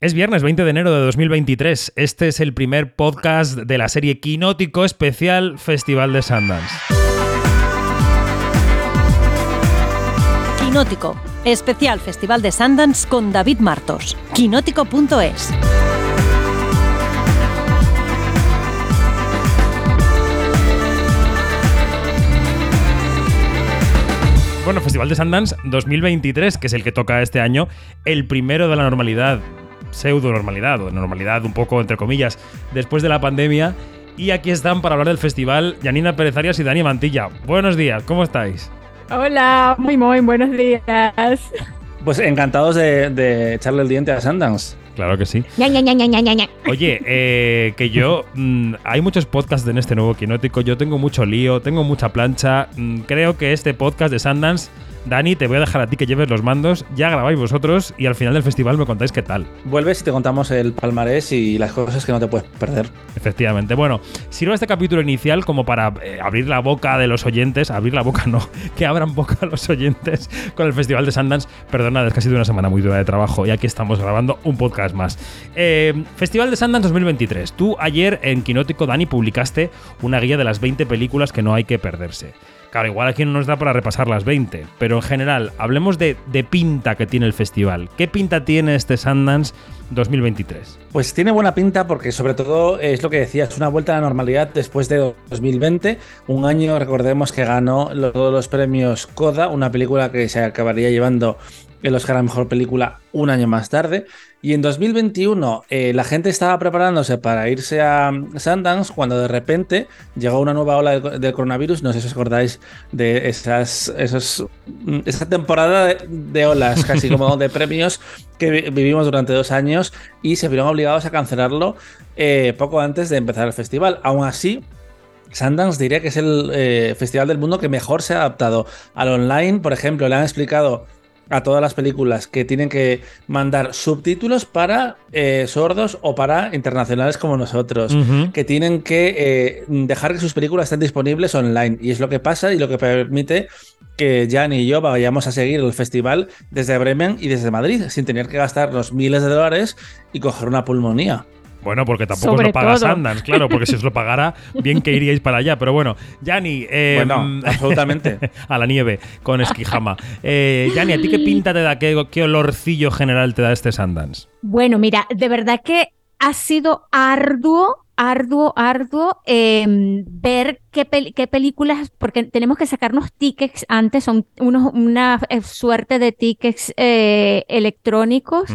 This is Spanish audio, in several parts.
Es viernes 20 de enero de 2023. Este es el primer podcast de la serie Quinótico Especial Festival de Sundance. Quinótico, especial Festival de Sundance con David Martos. Quinótico.es. Bueno, Festival de Sundance 2023, que es el que toca este año, el primero de la normalidad pseudo normalidad o normalidad un poco entre comillas después de la pandemia. Y aquí están para hablar del festival Janina Pérez Arias y Dani Mantilla. Buenos días, ¿cómo estáis? Hola, muy muy buenos días. Pues encantados de, echarle el diente a Sundance. Claro que sí. Oye, eh, que yo. Mm, hay muchos podcasts en este nuevo quinótico. Yo tengo mucho lío, tengo mucha plancha. Mm, creo que este podcast de Sundance Dani, te voy a dejar a ti que lleves los mandos, ya grabáis vosotros y al final del festival me contáis qué tal. Vuelves y te contamos el palmarés y las cosas que no te puedes perder. Efectivamente. Bueno, sirve este capítulo inicial como para eh, abrir la boca de los oyentes, abrir la boca no, que abran boca los oyentes con el Festival de Sundance. Perdona, es que ha sido una semana muy dura de trabajo y aquí estamos grabando un podcast más. Eh, festival de Sundance 2023. Tú ayer en Quinótico, Dani, publicaste una guía de las 20 películas que no hay que perderse. Claro, igual aquí no nos da para repasar las 20, pero en general, hablemos de, pinta que tiene el festival. ¿Qué pinta tiene este Sundance 2023? Pues tiene buena pinta porque sobre todo es lo que decía, es una vuelta a la normalidad después de 2020, un año, recordemos que ganó todos los premios Coda, una película que se acabaría llevando el Oscar a Mejor Película un año más tarde. Y en 2021 eh, la gente estaba preparándose para irse a Sundance cuando de repente llegó una nueva ola del, coronavirus. No sé si os acordáis de esas, esos, mm, esa temporada de, olas, casi como de premios que vivimos durante dos años y se vieron obligados a cancelarlo eh, poco antes de empezar el festival. Aún así, Sundance diría que es el eh, festival del mundo que mejor se ha adaptado al online. Por ejemplo, le han explicado a todas las películas que tienen que mandar subtítulos para eh, sordos o para internacionales como nosotros, que tienen que eh, dejar que sus películas estén disponibles online. Y es lo que pasa y lo que permite que Jan y yo vayamos a seguir el festival desde Bremen y desde Madrid, sin tener que gastar los miles de dólares y coger una pulmonía. Bueno, porque tampoco lo paga Sundance, claro, porque si os lo pagara, bien que iríais para allá. Pero bueno, Yanni. Eh, bueno, absolutamente. a la nieve con esquijama. Eh, Yanni, ¿a ti qué pinta te da, qué, qué olorcillo general te da este Sundance? Bueno, mira, de verdad que ha sido arduo arduo, arduo em, ver qué, qué, películas, porque tenemos que sacarnos tickets antes, son unos, una eh, suerte de tickets eh, electrónicos.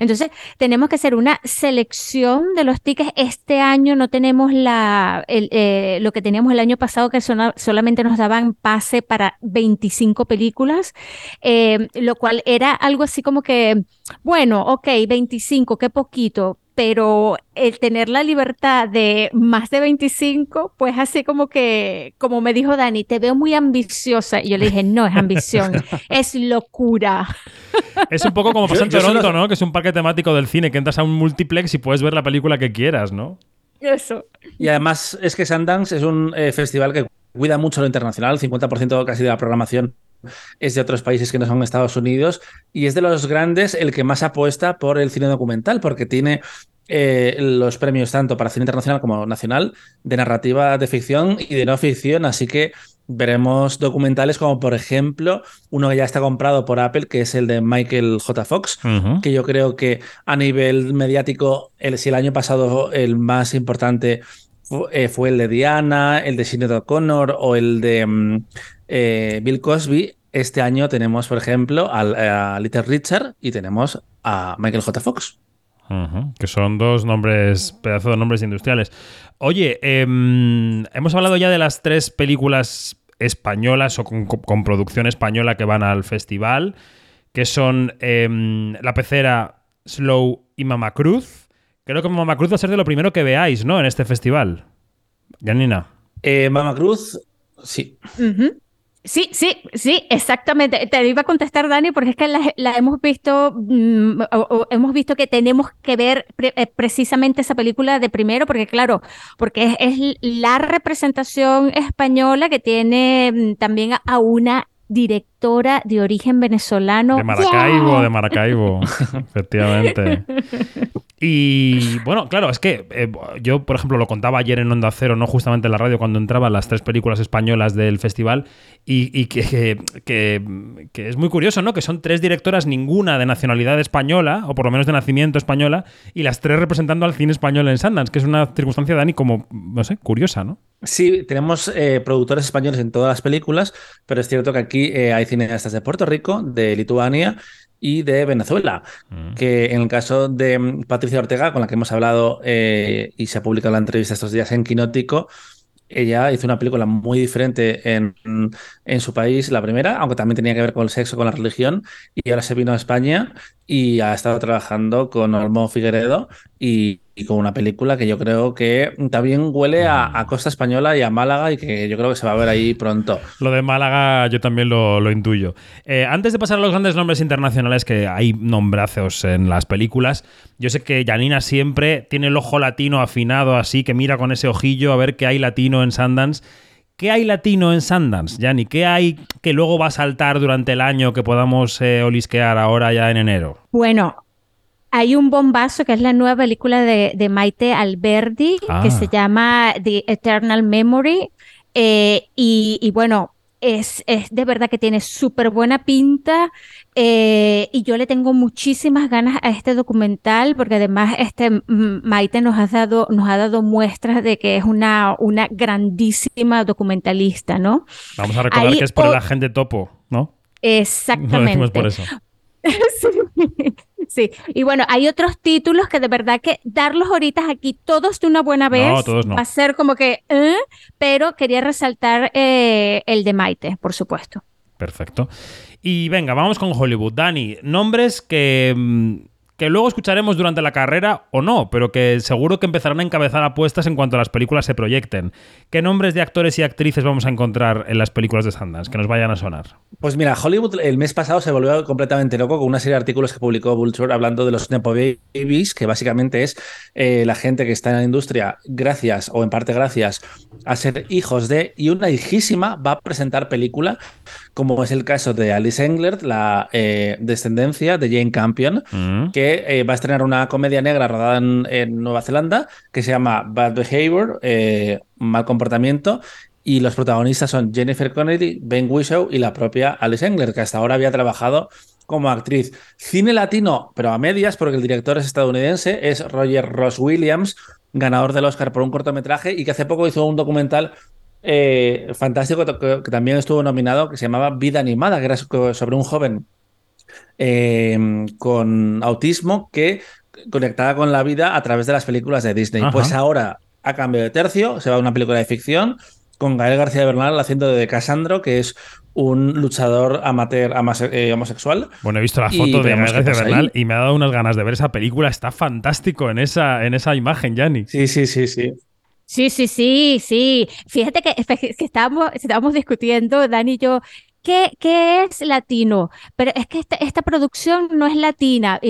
Entonces, tenemos que hacer una selección de los tickets. Este año no tenemos la, eh, lo que teníamos el año pasado, que solamente nos daban pase para 25 películas, em, lo cual era algo así como que, bueno, ok, 25, qué poquito, pero el tener la libertad de más de 25, pues así como que, como me dijo Dani, te veo muy ambiciosa. Y yo le dije, no, es ambición, es locura. Es un poco como pasa en Toronto, ¿no? Que es un parque temático del cine, que entras a un multiplex y puedes ver la película que quieras, ¿no? Eso. Y además es que Sundance es un eh, festival que cuida mucho lo internacional, 50% casi de la programación es de otros países que no son Estados Unidos y es de los grandes el que más apuesta por el cine documental porque tiene eh, los premios tanto para cine internacional como nacional de narrativa de ficción y de no ficción, así que veremos documentales como por ejemplo uno que ya está comprado por Apple, que es el de Michael J. Fox, que yo creo que a nivel mediático, el, si el año pasado el más importante eh, fue el de Diana, el de Sinead O'Connor o el de mm, eh, Bill Cosby. Este año tenemos, por ejemplo, a Little Richard y tenemos a Michael J. Fox. Que son dos nombres, pedazos de nombres industriales. Oye, em, hemos hablado ya de las tres películas españolas o con, producción española que van al festival, que son em, La Pecera, Slow y Mamacruz. Creo que Mama Cruz va a ser de lo primero que veáis, ¿no? En este festival. Janina. Eh, Mama Cruz, sí. Sí, sí, sí, exactamente. Te iba a contestar, Dani, porque es que la, hemos visto, mm, hemos visto que tenemos que ver eh, precisamente esa película de primero, porque claro, porque es, la representación española que tiene mm, también a una directora de origen venezolano. De Maracaibo, de Maracaibo, efectivamente. Y bueno, claro, es que eh, yo, por ejemplo, lo contaba ayer en Onda Cero, no justamente en la radio, cuando entraban las tres películas españolas del festival, y, que, que, es muy curioso, ¿no? Que son tres directoras, ninguna de nacionalidad española, o por lo menos de nacimiento española, y las tres representando al cine español en Sundance, que es una circunstancia, Dani, como, no sé, curiosa, ¿no? Sí, tenemos eh, productores españoles en todas las películas, pero es cierto que aquí eh, hay cineastas de Puerto Rico, de Lituania y de Venezuela, mm. que en el caso de mm, Patricia Ortega, con la que hemos hablado eh, y se ha publicado la entrevista estos días en Quinótico, ella hizo una película muy diferente en, en, su país, la primera, aunque también tenía que ver con el sexo, con la religión, y ahora se vino a España y ha estado trabajando con Olmo Figueredo y, con una película que yo creo que también huele a, Costa Española y a Málaga y que yo creo que se va a ver ahí pronto. Lo de Málaga yo también lo, intuyo. Eh, antes de pasar a los grandes nombres internacionales, que hay nombrazos en las películas, yo sé que Janina siempre tiene el ojo latino afinado así, que mira con ese ojillo a ver qué hay latino en Sundance. ¿Qué hay latino en Sundance, Yanni? ¿Qué hay que luego va a saltar durante el año que podamos eh, olisquear ahora ya en enero? Bueno, hay un bombazo que es la nueva película de, Maite Alberdi que ah. se llama The Eternal Memory. Eh, y, bueno, es, es, de verdad que tiene súper buena pinta eh, y yo le tengo muchísimas ganas a este documental porque además este Maite nos ha dado, nos ha dado muestras de que es una, una grandísima documentalista, ¿no? Vamos a recordar que es por el agente topo, ¿no? Exactamente. No por eso. sí. Sí, y bueno, hay otros títulos que de verdad que darlos ahorita aquí todos de una buena vez va a ser como que, ¿eh? pero quería resaltar eh, el de Maite, por supuesto. Perfecto. Y venga, vamos con Hollywood. Dani, nombres que mm, que luego escucharemos durante la carrera o no, pero que seguro que empezarán a encabezar apuestas en cuanto a las películas se proyecten. ¿Qué nombres de actores y actrices vamos a encontrar en las películas de Sundance que nos vayan a sonar? Pues mira, Hollywood el mes pasado se volvió completamente loco con una serie de artículos que publicó Vulture hablando de los Nepo Babies, que básicamente es eh, la gente que está en la industria gracias o en parte gracias a ser hijos de y una hijísima va a presentar película como es el caso de Alice Englert, la eh, descendencia de Jane Campion, mm. que eh, va a estrenar una comedia negra rodada en, Nueva Zelanda que se llama Bad Behavior, eh, Mal Comportamiento, y los protagonistas son Jennifer Connelly, Ben Whishaw y la propia Alice Englert, que hasta ahora había trabajado como actriz. Cine latino, pero a medias, porque el director es estadounidense, es Roger Ross Williams, ganador del Oscar por un cortometraje y que hace poco hizo un documental eh, fantástico que, también estuvo nominado, que se llamaba Vida Animada, que era sobre un joven eh, con autismo que conectaba con la vida a través de las películas de Disney. Pues ahora ha cambiado de tercio, se va a una película de ficción con Gael García Bernal haciendo de Casandro, que es un luchador amateur eh, homosexual. Bueno, he visto la foto de Gael García Bernal y me ha dado unas ganas de ver esa película. Está fantástico en esa, en esa imagen, Yanni. Sí, sí, sí, sí. Sí, sí, sí, sí. Fíjate que, que estábamos, estábamos discutiendo, Dani y yo, ¿Qué, es latino? Pero es que esta, producción no es latina.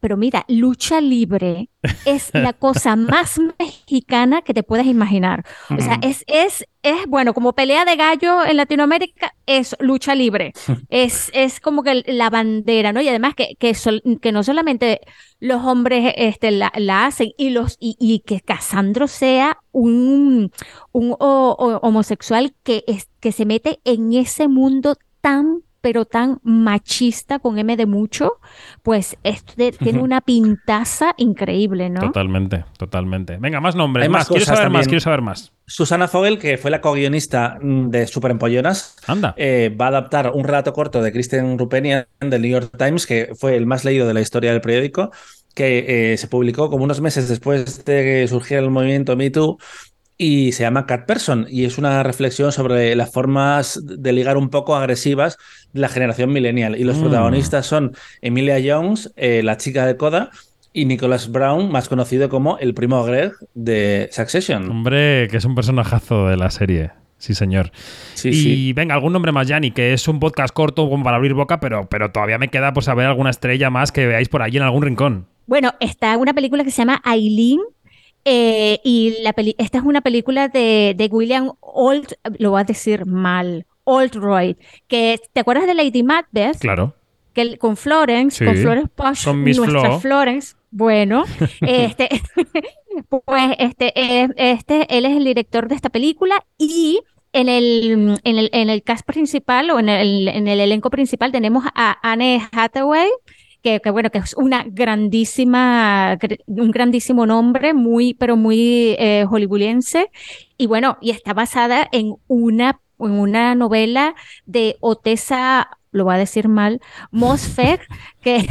Pero mira, lucha libre es la cosa más mexicana que te puedas imaginar. O sea, es, es, es, bueno, como pelea de gallo en Latinoamérica, es lucha libre. Es, es como que la bandera, ¿no? Y además que, que, que no solamente los hombres este, la, hacen y, los, y, que Casandro sea un, un homosexual que, es, que se mete en ese mundo tan pero tan machista con M de mucho, pues esto tiene una pintaza increíble, ¿no? Totalmente, totalmente. Venga, más nombres, más. Quiero saber más, quiero saber más. Susana Fogel, que fue la co-guionista mm, de Super Empollonas, Anda. Eh, va a adaptar un relato corto de Christian Rupenian del New York Times, que fue el más leído de la historia del periódico, que eh, se publicó como unos meses después de que surgiera el movimiento Me Too y se llama Cat Person y es una reflexión sobre las formas de ligar un poco agresivas de la generación millennial. Y los mm. protagonistas son Emilia Jones, eh, la chica de Coda, y Nicholas Brown, más conocido como el primo Greg de Succession. Hombre, que es un personajazo de la serie. Sí, señor. Sí, y venga, algún nombre más, Yanni, que es un podcast corto como para abrir boca, pero, pero todavía me queda por saber alguna estrella más que veáis por allí en algún rincón. Bueno, está una película que se llama Aileen, eh, y la esta es una película de, de William Old, lo voy a decir mal, Oldroyd, que ¿te acuerdas de Lady Macbeth? Claro. Que con Florence, Sí, con Florence Posh, con Miss nuestra Flo. Florence. Bueno, este, pues este, este, él es el director de esta película y en el, en el, en el cast principal o en el, en el elenco principal tenemos a Anne Hathaway, que, que, bueno, que es una grandísima, gr- un grandísimo nombre, muy, pero muy eh, hollywoodiense. Y bueno, y está basada en una, en una novela de Otessa, lo voy a decir mal, Mosfeg, que,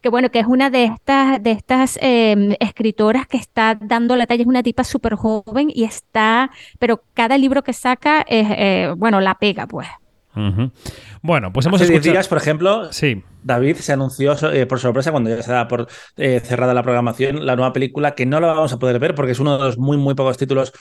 que bueno, que es una de estas, de estas eh, escritoras que está dando la talla, es una tipa súper joven y está, pero cada libro que saca es, eh, bueno, la pega, pues. Bueno, pues hemos Hace 10 escuchado. días, por ejemplo, Sí. David se anunció eh, por sorpresa cuando ya estaba por eh, cerrada la programación la nueva película que no la vamos a poder ver porque es uno de los muy muy pocos títulos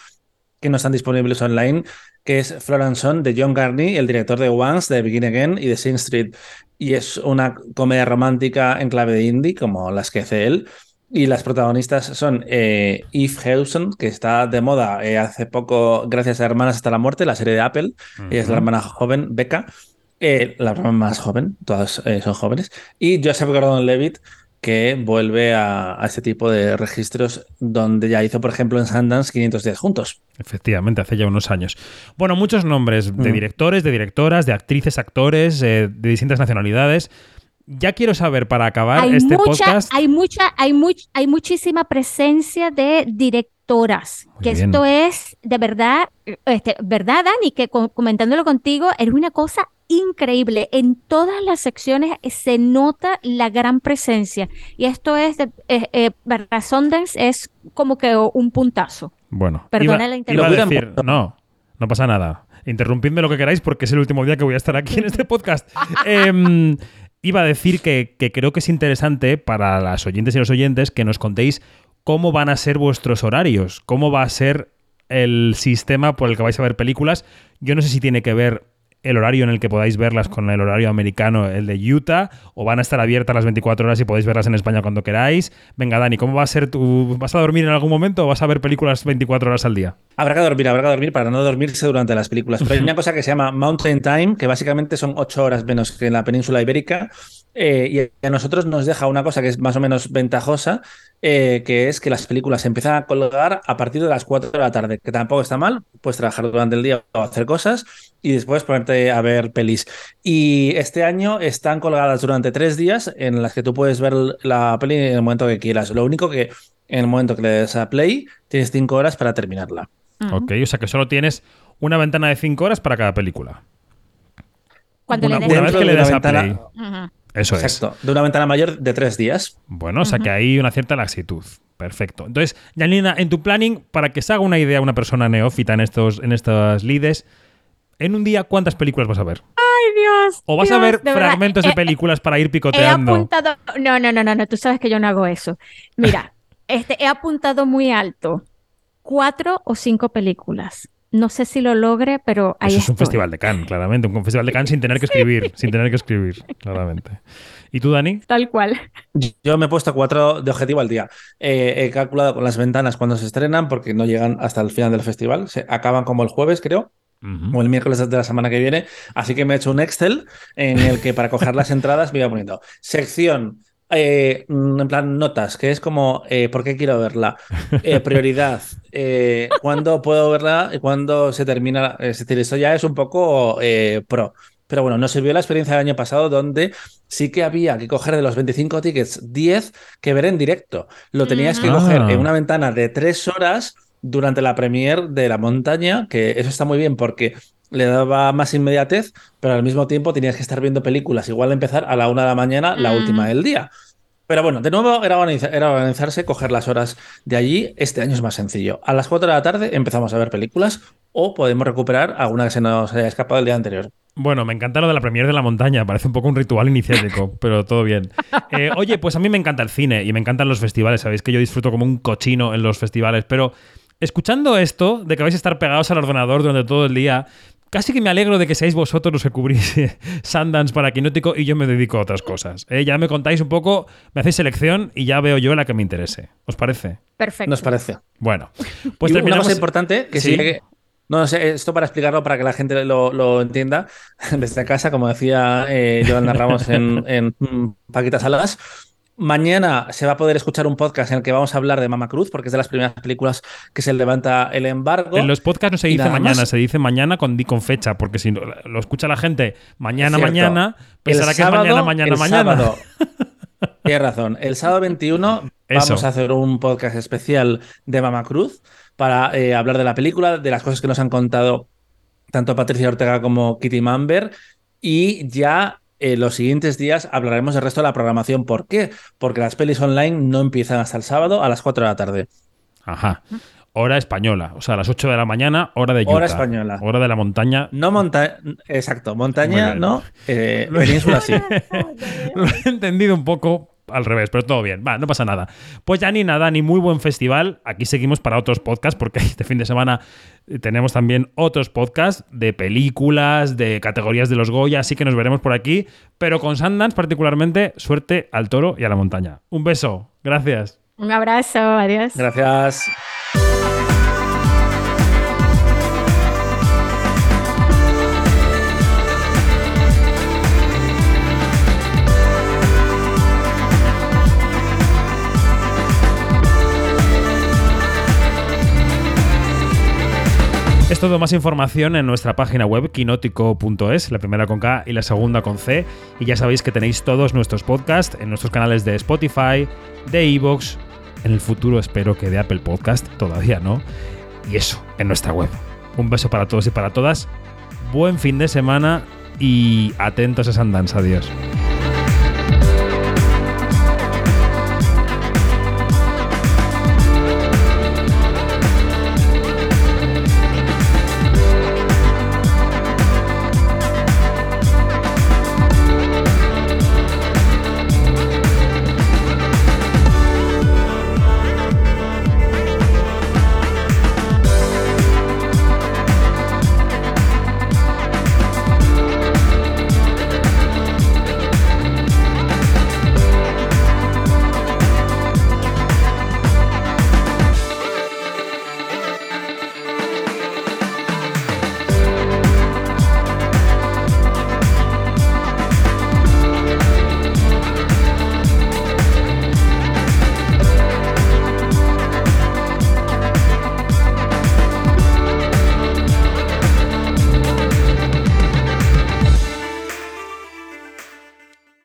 que no están disponibles online, que es Florence Son de John Garney, el director de Once, de Begin Again y de Sing Street. Y es una comedia romántica en clave de indie, como las que hace él. Y las protagonistas son eh, Eve Hewson, que está de moda eh, hace poco gracias a Hermanas hasta la muerte, la serie de Apple. Ella es la hermana joven, Becca. Eh, la hermana más joven, todas eh, son jóvenes. Y Joseph Gordon-Levitt, que vuelve a, a este tipo de registros donde ya hizo, por ejemplo, en Sundance 500 días juntos. Efectivamente, hace ya unos años. Bueno, muchos nombres de Mm. directores, de directoras, de actrices, actores, eh, de distintas nacionalidades. Ya quiero saber, para acabar hay este mucha, podcast. hay mucha, hay much- hay muchísima presencia de directoras. Muy que bien. esto es de verdad, este, verdad, Dani, que co- comentándolo contigo, es una cosa increíble. En todas las secciones se nota la gran presencia. Y esto es, de, eh, eh, para Sundance es como que un puntazo. Bueno, Perdona iba, la interrupción. decir, no, no pasa nada. Interrumpidme lo que queráis porque es el último día que voy a estar aquí en este podcast. Em, iba a decir que, creo que es interesante para las oyentes y los oyentes que nos contéis cómo van a ser vuestros horarios, cómo va a ser el sistema por el que vais a ver películas. Yo no sé si tiene que ver el horario en el que podáis verlas con el horario americano, el de Utah, o van a estar abiertas las 24 horas y podéis verlas en España cuando queráis. Venga, Dani, ¿cómo va a ser tu... ¿Vas a dormir en algún momento o vas a ver películas 24 horas al día? Habrá que dormir, habrá que dormir para no dormirse durante las películas. Pero hay una cosa que se llama Mountain Time, que básicamente son ocho horas menos que en la península ibérica. eh, y a nosotros nos deja una cosa que es más o menos ventajosa, eh, que es que las películas se empiezan a colgar a partir de las 4 de la tarde, que tampoco está mal, puedes trabajar durante el día o hacer cosas y después ponerte a ver pelis. Y este año están colgadas durante tres días en las que tú puedes ver la peli en el momento que quieras. Lo único que en el momento que le des a play, tienes cinco horas para terminarla. Ok, o sea que solo tienes una ventana de 5 horas para cada película. Cuando una, le una des- vez Dentro que le de una das a ventana- play. Ujú. Eso es. Exacto, de una ventana mayor de tres días. Bueno, o sea que hay una cierta laxitud. Perfecto. Entonces, Janina, en tu planning, para que se haga una idea una persona neófita en estos, en estas lides, en un día, ¿cuántas películas vas a ver? Ay, Dios. ¿O vas a ver de verdad, fragmentos de eh, películas para ir He picoteando? apuntado. No, no, no, no, no. Tú sabes que yo no hago eso. Mira, este, he apuntado muy alto. Cuatro o cinco películas. No sé si lo logre, pero ahí Eso es un estoy. festival de Cannes, claramente. Un festival de Cannes sin tener que escribir. Sin tener que escribir, claramente. ¿Y tú, Dani? Tal cual. Yo me he puesto cuatro de objetivo al día. Eh, he calculado con las ventanas cuando se estrenan, porque no llegan hasta el final del festival. Se acaban como el jueves, creo. O el miércoles de la semana que viene. Así que me he hecho un Excel en el que para coger las entradas me iba poniendo sección. Eh, mm, en plan notas, que es como eh, ¿por qué quiero verla? Eh, prioridad, eh, ¿cuándo puedo verla y cuándo se termina? Es decir, esto ya es un poco eh, pro. Pero bueno, nos sirvió la experiencia del año pasado donde sí que había que coger de los 25 tickets 10 que ver en directo. Lo tenías que coger Ah. en una ventana de tres horas durante la premier de la montaña, que eso está muy bien porque le daba más inmediatez, pero al mismo tiempo tenías que estar viendo películas. Igual empezar a la una de la mañana, la Mm. última del día. Pero bueno, de nuevo era, organiza- era organizarse, coger las horas de allí. Este año es más sencillo. A las 4 de la tarde empezamos a ver películas o podemos recuperar alguna que se nos haya escapado el día anterior. Bueno, me encanta lo de la premier de la montaña, parece un poco un ritual iniciático, pero todo bien. Eh, oye, pues a mí me encanta el cine y me encantan los festivales, sabéis que yo disfruto como un cochino en los festivales, pero escuchando esto, de que vais a estar pegados al ordenador durante todo el día, casi que me alegro de que seáis vosotros los que cubrís Sundance para Quinótico y yo me dedico a otras cosas. Eh, ya me contáis un poco, me hacéis selección y ya veo yo la que me interese. ¿Os parece? Perfecto. Nos parece. Bueno, pues Y una terminamos. cosa importante que sí, No, sé, esto para explicarlo, para que la gente lo, lo entienda desde casa, como decía eh, Yolanda Ramos en, en Paquitas Salas. Mañana se va a poder escuchar un podcast en el que vamos a hablar de Mama Cruz, porque es de las primeras películas que se levanta el embargo. En los podcasts no se dice mañana, se dice mañana con, con fecha, porque si lo escucha la gente mañana, mañana, pensará que es mañana, mañana, mañana. tienes razón. El sábado 21 vamos a hacer un podcast especial de Mama Cruz para eh, hablar de la película, de las cosas que nos han contado tanto Patricia Ortega como Kitty Mamber. Y ya en los siguientes días hablaremos del resto de la programación. ¿Por qué? Porque las pelis online no empiezan hasta el sábado a las 4 de la tarde. Ajá. Hora española, o sea, a las 8 de la mañana, hora de Utah. Hora española. Hora de la montaña. No montaña, exacto, montaña, no, eh, península sí. Lo he entendido un poco, al revés, pero todo bien. Va, no pasa nada. Pues ya ni nada, ni muy buen festival. Aquí seguimos para otros podcasts, porque este fin de semana tenemos también otros podcasts de películas, de categorías de los Goya, así que nos veremos por aquí. Pero con Sundance, particularmente, suerte al toro y a la montaña. Un beso. Gracias. Un abrazo. Adiós. Gracias. Es todo más información en nuestra página web quinótico.es, la primera con K y la segunda con C. Y ya sabéis que tenéis todos nuestros podcasts en nuestros canales de Spotify, de Evox, en el futuro espero que de Apple Podcast, todavía no. Y eso, en nuestra web. Un beso para todos y para todas. Buen fin de semana y atentos a Sundance. Adiós.